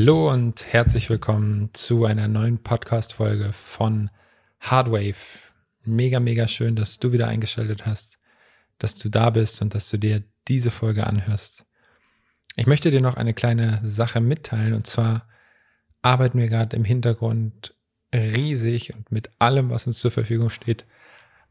Hallo und herzlich willkommen zu einer neuen Podcast-Folge von Hardwave. Mega, mega schön, dass du wieder eingeschaltet hast, dass du da bist und dass du dir diese Folge anhörst. Ich möchte dir noch eine kleine Sache mitteilen und zwar arbeiten wir gerade im Hintergrund riesig und mit allem, was uns zur Verfügung steht,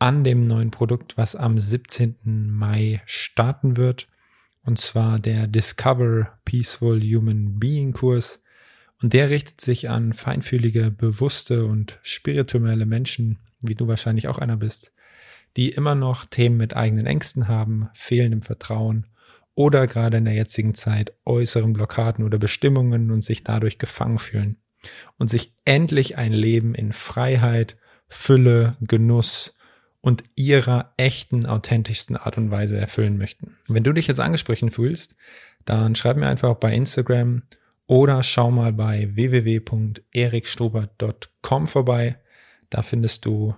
an dem neuen Produkt, was am 17. Mai starten wird und zwar der Discover Peaceful Human Being Kurs. Und der richtet sich an feinfühlige, bewusste und spirituelle Menschen, wie du wahrscheinlich auch einer bist, die immer noch Themen mit eigenen Ängsten haben, fehlendem Vertrauen oder gerade in der jetzigen Zeit äußeren Blockaden oder Bestimmungen und sich dadurch gefangen fühlen und sich endlich ein Leben in Freiheit, Fülle, Genuss und ihrer echten, authentischsten Art und Weise erfüllen möchten. Wenn du dich jetzt angesprochen fühlst, dann schreib mir einfach bei Instagram oder schau mal bei www.erikstobert.com vorbei. Da findest du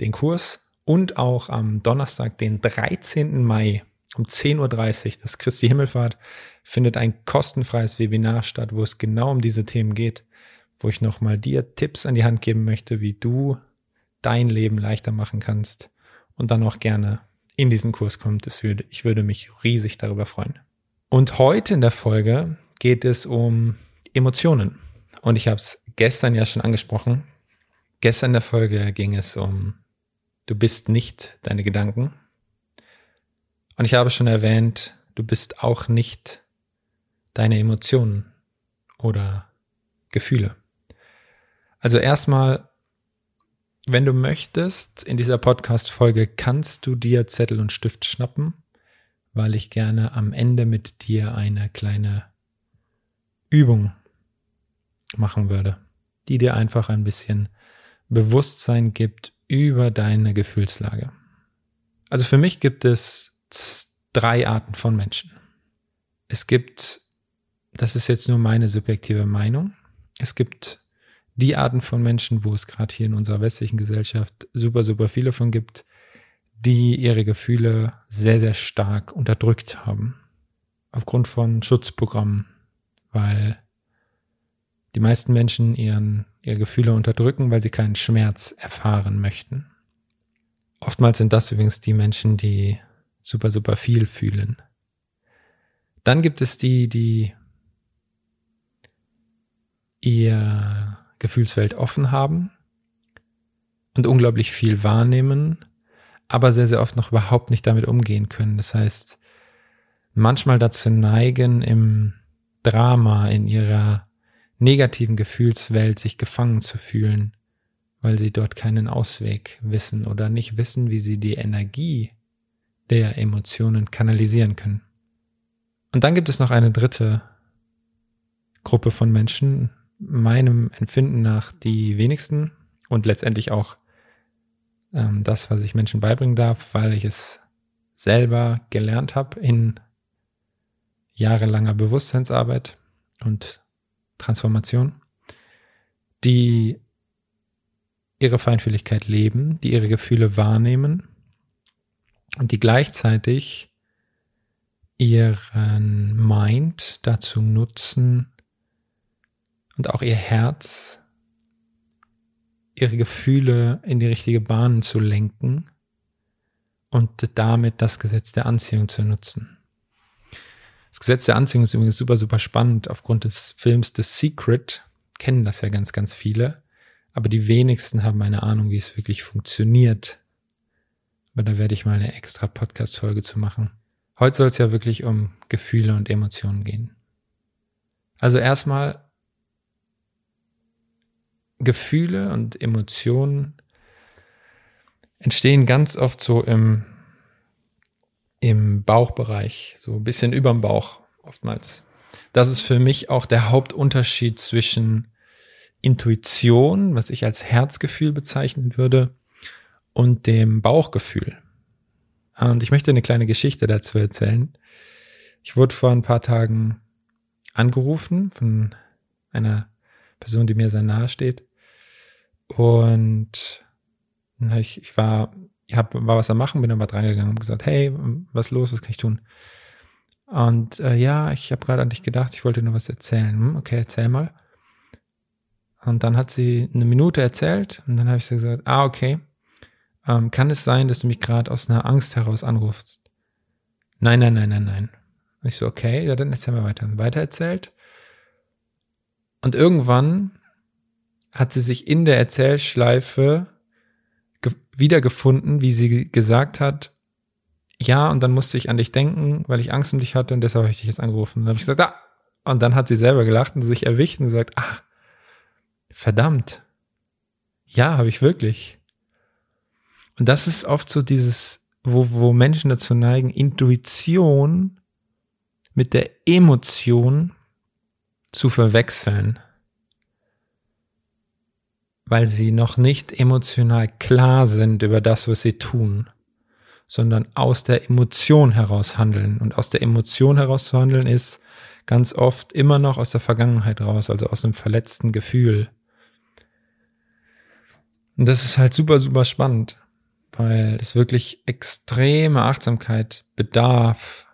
den Kurs und auch am Donnerstag, den 13. Mai um 10.30 Uhr, das Christi Himmelfahrt, findet ein kostenfreies Webinar statt, wo es genau um diese Themen geht, wo ich nochmal dir Tipps an die Hand geben möchte, wie du dein Leben leichter machen kannst und dann auch gerne in diesen Kurs kommt. Würde, ich würde mich riesig darüber freuen. Und heute in der Folge geht es um Emotionen. Und ich habe es gestern ja schon angesprochen. Gestern in der Folge ging es um, du bist nicht deine Gedanken. Und ich habe schon erwähnt, du bist auch nicht deine Emotionen oder Gefühle. Also erstmal wenn du möchtest, in dieser Podcast-Folge kannst du dir Zettel und Stift schnappen, weil ich gerne am Ende mit dir eine kleine Übung machen würde, die dir einfach ein bisschen Bewusstsein gibt über deine Gefühlslage. Also für mich gibt es drei Arten von Menschen. Es gibt, das ist jetzt nur meine subjektive Meinung, es gibt die Arten von Menschen, wo es gerade hier in unserer westlichen Gesellschaft super, super viele von gibt, die ihre Gefühle sehr, sehr stark unterdrückt haben. Aufgrund von Schutzprogrammen, weil die meisten Menschen ihren, ihre Gefühle unterdrücken, weil sie keinen Schmerz erfahren möchten. Oftmals sind das übrigens die Menschen, die super, super viel fühlen. Dann gibt es die, die ihr Gefühlswelt offen haben und unglaublich viel wahrnehmen, aber sehr, sehr oft noch überhaupt nicht damit umgehen können. Das heißt, manchmal dazu neigen, im Drama, in ihrer negativen Gefühlswelt sich gefangen zu fühlen, weil sie dort keinen Ausweg wissen oder nicht wissen, wie sie die Energie der Emotionen kanalisieren können. Und dann gibt es noch eine dritte Gruppe von Menschen, meinem Empfinden nach die wenigsten und letztendlich auch ähm, das, was ich Menschen beibringen darf, weil ich es selber gelernt habe in jahrelanger Bewusstseinsarbeit und Transformation, die ihre Feinfühligkeit leben, die ihre Gefühle wahrnehmen und die gleichzeitig ihren Mind dazu nutzen, und auch ihr Herz, ihre Gefühle in die richtige Bahn zu lenken und damit das Gesetz der Anziehung zu nutzen. Das Gesetz der Anziehung ist übrigens super, super spannend. Aufgrund des Films The Secret kennen das ja ganz, ganz viele. Aber die wenigsten haben eine Ahnung, wie es wirklich funktioniert. Aber da werde ich mal eine extra Podcast-Folge zu machen. Heute soll es ja wirklich um Gefühle und Emotionen gehen. Also erstmal Gefühle und Emotionen entstehen ganz oft so im, im Bauchbereich, so ein bisschen überm Bauch oftmals. Das ist für mich auch der Hauptunterschied zwischen Intuition, was ich als Herzgefühl bezeichnen würde, und dem Bauchgefühl. Und ich möchte eine kleine Geschichte dazu erzählen. Ich wurde vor ein paar Tagen angerufen von einer Person, die mir sehr nahe steht. Und ich, ich war, ich hab, war was am machen, bin mal dran gegangen und gesagt, hey, was los, was kann ich tun? Und äh, ja, ich habe gerade an dich gedacht, ich wollte nur was erzählen. Hm, okay, erzähl mal. Und dann hat sie eine Minute erzählt und dann habe ich so gesagt, ah, okay, ähm, kann es sein, dass du mich gerade aus einer Angst heraus anrufst? Nein, nein, nein, nein, nein. Und ich so, okay, ja, dann erzähl mal weiter. Weiter erzählt. Und irgendwann hat sie sich in der Erzählschleife wiedergefunden, wie sie gesagt hat, ja, und dann musste ich an dich denken, weil ich Angst um dich hatte und deshalb habe ich dich jetzt angerufen. Und dann habe ich gesagt, ah. Und dann hat sie selber gelacht und sich erwischt und gesagt, ah, verdammt. Ja, habe ich wirklich. Und das ist oft so dieses, wo, wo Menschen dazu neigen, Intuition mit der Emotion zu verwechseln weil sie noch nicht emotional klar sind über das, was sie tun, sondern aus der Emotion heraus handeln. Und aus der Emotion heraus zu handeln ist ganz oft immer noch aus der Vergangenheit raus, also aus einem verletzten Gefühl. Und das ist halt super, super spannend, weil es wirklich extreme Achtsamkeit bedarf.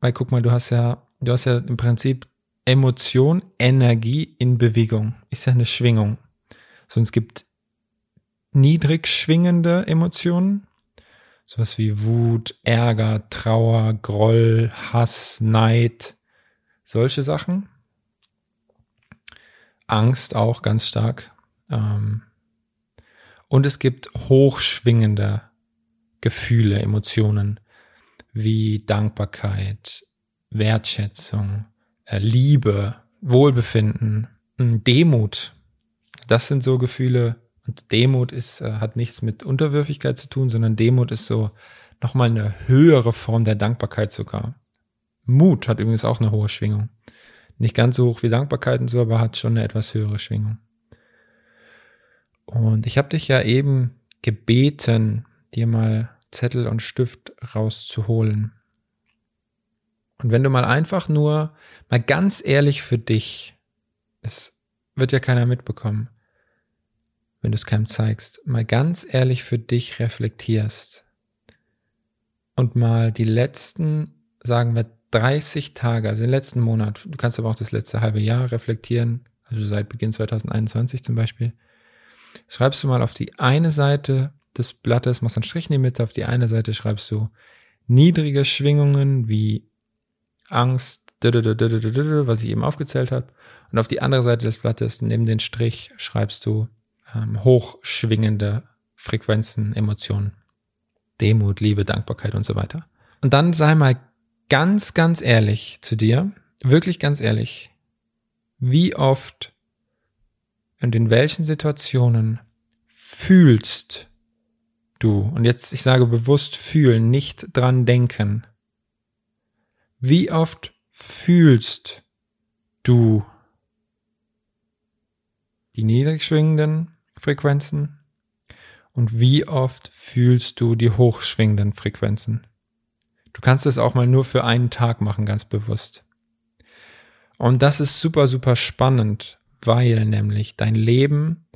Weil guck mal, du hast ja, du hast ja im Prinzip Emotion, Energie in Bewegung. Ist ja eine Schwingung. So, es gibt niedrig schwingende Emotionen, sowas wie Wut, Ärger, Trauer, Groll, Hass, Neid, solche Sachen. Angst auch ganz stark. Ähm, und es gibt hochschwingende Gefühle, Emotionen wie Dankbarkeit, Wertschätzung, äh, Liebe, Wohlbefinden, Demut, das sind so Gefühle. Und Demut ist, äh, hat nichts mit Unterwürfigkeit zu tun, sondern Demut ist so nochmal eine höhere Form der Dankbarkeit sogar. Mut hat übrigens auch eine hohe Schwingung. Nicht ganz so hoch wie Dankbarkeit und so, aber hat schon eine etwas höhere Schwingung. Und ich habe dich ja eben gebeten, dir mal Zettel und Stift rauszuholen. Und wenn du mal einfach nur, mal ganz ehrlich für dich, es wird ja keiner mitbekommen, wenn du es keinem zeigst, mal ganz ehrlich für dich reflektierst und mal die letzten, sagen wir, 30 Tage, also den letzten Monat, du kannst aber auch das letzte halbe Jahr reflektieren, also seit Beginn 2021 zum Beispiel, schreibst du mal auf die eine Seite des Blattes, machst einen Strich in die Mitte, auf die eine Seite schreibst du niedrige Schwingungen wie Angst, was ich eben aufgezählt habe. Und auf die andere Seite des Blattes, neben den Strich, schreibst du ähm, hochschwingende Frequenzen, Emotionen. Demut, Liebe, Dankbarkeit und so weiter. Und dann sei mal ganz, ganz ehrlich zu dir, wirklich ganz ehrlich, wie oft und in welchen Situationen fühlst du, und jetzt ich sage bewusst fühlen, nicht dran denken, wie oft fühlst du die niedrig schwingenden Frequenzen und wie oft fühlst du die hochschwingenden Frequenzen. Du kannst es auch mal nur für einen Tag machen, ganz bewusst. Und das ist super, super spannend, weil nämlich dein Leben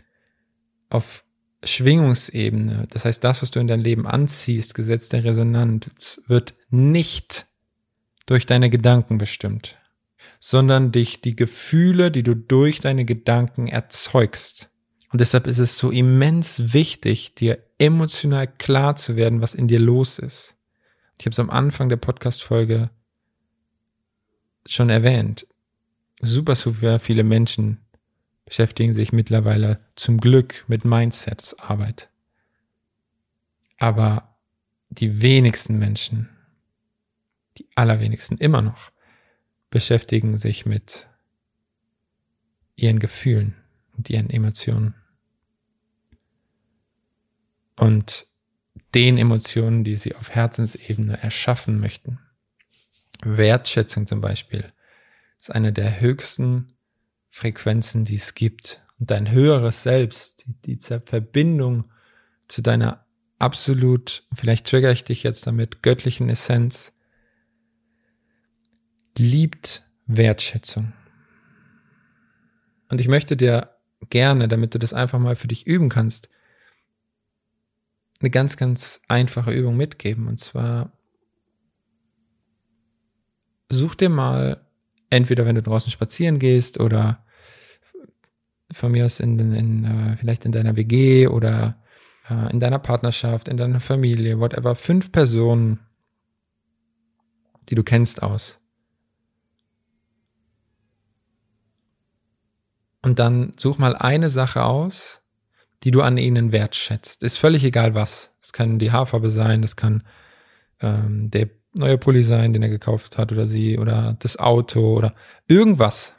auf Schwingungsebene, das heißt das, was du in dein Leben anziehst, Gesetz der Resonanz, wird nicht durch deine Gedanken bestimmt, sondern dich die Gefühle, die du durch deine Gedanken erzeugst. Und deshalb ist es so immens wichtig, dir emotional klar zu werden, was in dir los ist. Ich habe es am Anfang der Podcast-Folge schon erwähnt. Super, super viele Menschen beschäftigen sich mittlerweile zum Glück mit Mindsets-Arbeit. Aber die wenigsten Menschen, die allerwenigsten immer noch, beschäftigen sich mit ihren Gefühlen und ihren Emotionen und den Emotionen, die sie auf Herzensebene erschaffen möchten. Wertschätzung zum Beispiel ist eine der höchsten Frequenzen, die es gibt. Und dein höheres Selbst, die, die Verbindung zu deiner absolut, vielleicht triggere ich dich jetzt damit, göttlichen Essenz, liebt Wertschätzung. Und ich möchte dir gerne, damit du das einfach mal für dich üben kannst, eine ganz, ganz einfache Übung mitgeben. Und zwar such dir mal, entweder wenn du draußen spazieren gehst oder von mir aus in, in, äh, vielleicht in deiner WG oder äh, in deiner Partnerschaft, in deiner Familie, whatever, fünf Personen, die du kennst aus. Und dann such mal eine Sache aus, die du an ihnen wertschätzt. Ist völlig egal was. Es kann die Haarfarbe sein, das kann ähm, der neue Pulli sein, den er gekauft hat oder sie oder das Auto oder irgendwas.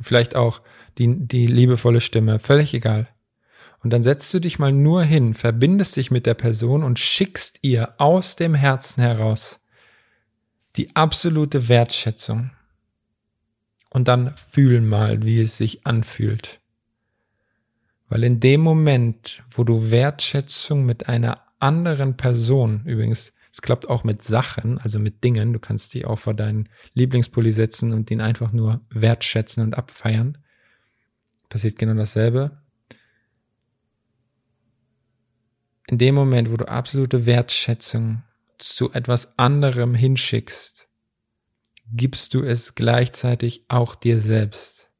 Vielleicht auch die, die liebevolle Stimme, völlig egal. Und dann setzt du dich mal nur hin, verbindest dich mit der Person und schickst ihr aus dem Herzen heraus die absolute Wertschätzung. Und dann fühl mal, wie es sich anfühlt. Weil in dem Moment, wo du Wertschätzung mit einer anderen Person, übrigens, es klappt auch mit Sachen, also mit Dingen, du kannst dich auch vor deinen Lieblingspulli setzen und ihn einfach nur wertschätzen und abfeiern. Passiert genau dasselbe. In dem Moment, wo du absolute Wertschätzung zu etwas anderem hinschickst, gibst du es gleichzeitig auch dir selbst.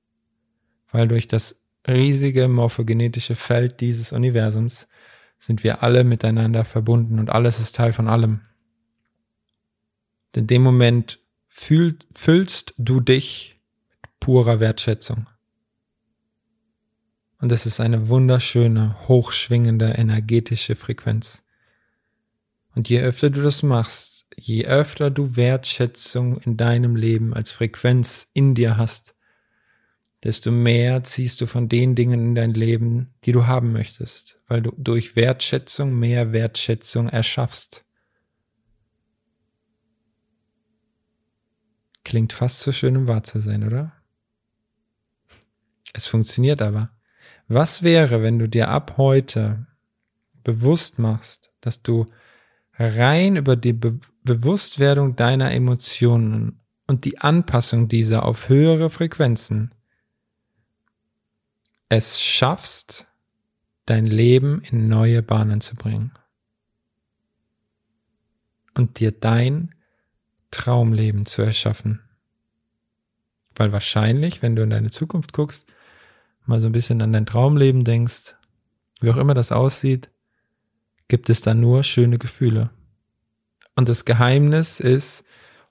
Weil durch das riesige morphogenetische Feld dieses Universums sind wir alle miteinander verbunden und alles ist Teil von allem. In dem Moment fühl, füllst du dich mit purer Wertschätzung. Und es ist eine wunderschöne, hochschwingende, energetische Frequenz. Und je öfter du das machst, je öfter du Wertschätzung in deinem Leben als Frequenz in dir hast, desto mehr ziehst du von den Dingen in dein Leben, die du haben möchtest, weil du durch Wertschätzung mehr Wertschätzung erschaffst. Klingt fast so schön, um wahr zu sein, oder? Es funktioniert aber. Was wäre, wenn du dir ab heute bewusst machst, dass du rein über die Be Bewusstwerdung deiner Emotionen und die Anpassung dieser auf höhere Frequenzen es schaffst, dein Leben in neue Bahnen zu bringen und dir dein Traumleben zu erschaffen. Weil wahrscheinlich, wenn du in deine Zukunft guckst, mal so ein bisschen an dein Traumleben denkst, wie auch immer das aussieht, gibt es da nur schöne Gefühle. Und das Geheimnis ist,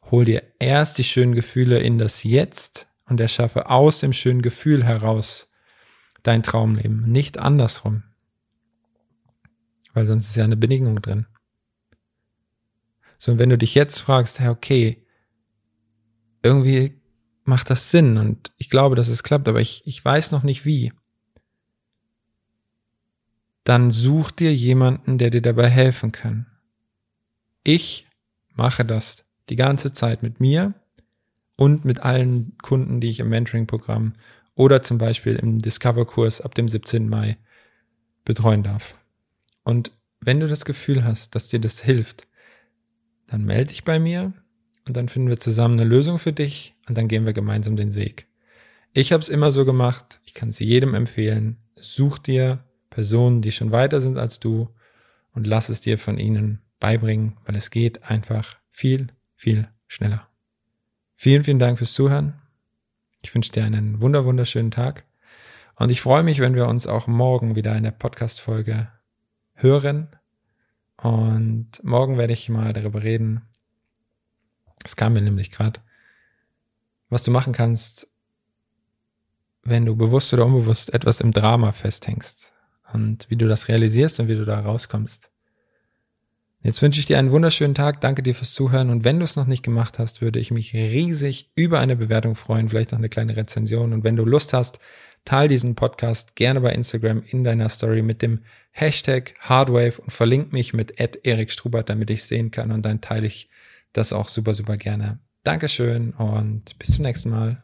hol dir erst die schönen Gefühle in das Jetzt und erschaffe aus dem schönen Gefühl heraus dein Traumleben, nicht andersrum. Weil sonst ist ja eine Bedingung drin. So, und wenn du dich jetzt fragst, hey, okay, irgendwie macht das Sinn und ich glaube, dass es klappt, aber ich, ich weiß noch nicht wie. Dann such dir jemanden, der dir dabei helfen kann. Ich mache das die ganze Zeit mit mir und mit allen Kunden, die ich im Mentoring-Programm oder zum Beispiel im Discover-Kurs ab dem 17. Mai betreuen darf. Und wenn du das Gefühl hast, dass dir das hilft, dann melde dich bei mir und dann finden wir zusammen eine Lösung für dich und dann gehen wir gemeinsam den Weg. Ich habe es immer so gemacht, ich kann es jedem empfehlen. Such dir Personen, die schon weiter sind als du und lass es dir von ihnen beibringen, weil es geht einfach viel, viel schneller. Vielen, vielen Dank fürs Zuhören. Ich wünsche dir einen wunder, wunderschönen Tag. Und ich freue mich, wenn wir uns auch morgen wieder in der Podcast-Folge hören. Und morgen werde ich mal darüber reden. Es kam mir nämlich gerade, was du machen kannst, wenn du bewusst oder unbewusst etwas im Drama festhängst und wie du das realisierst und wie du da rauskommst. Jetzt wünsche ich dir einen wunderschönen Tag. Danke dir fürs Zuhören. Und wenn du es noch nicht gemacht hast, würde ich mich riesig über eine Bewertung freuen, vielleicht noch eine kleine Rezension. Und wenn du Lust hast, teil diesen Podcast gerne bei Instagram in deiner Story mit dem Hashtag Hardwave und verlink mich mit Erik Strubert, damit ich sehen kann. Und dann teile ich das auch super, super gerne. Dankeschön und bis zum nächsten Mal.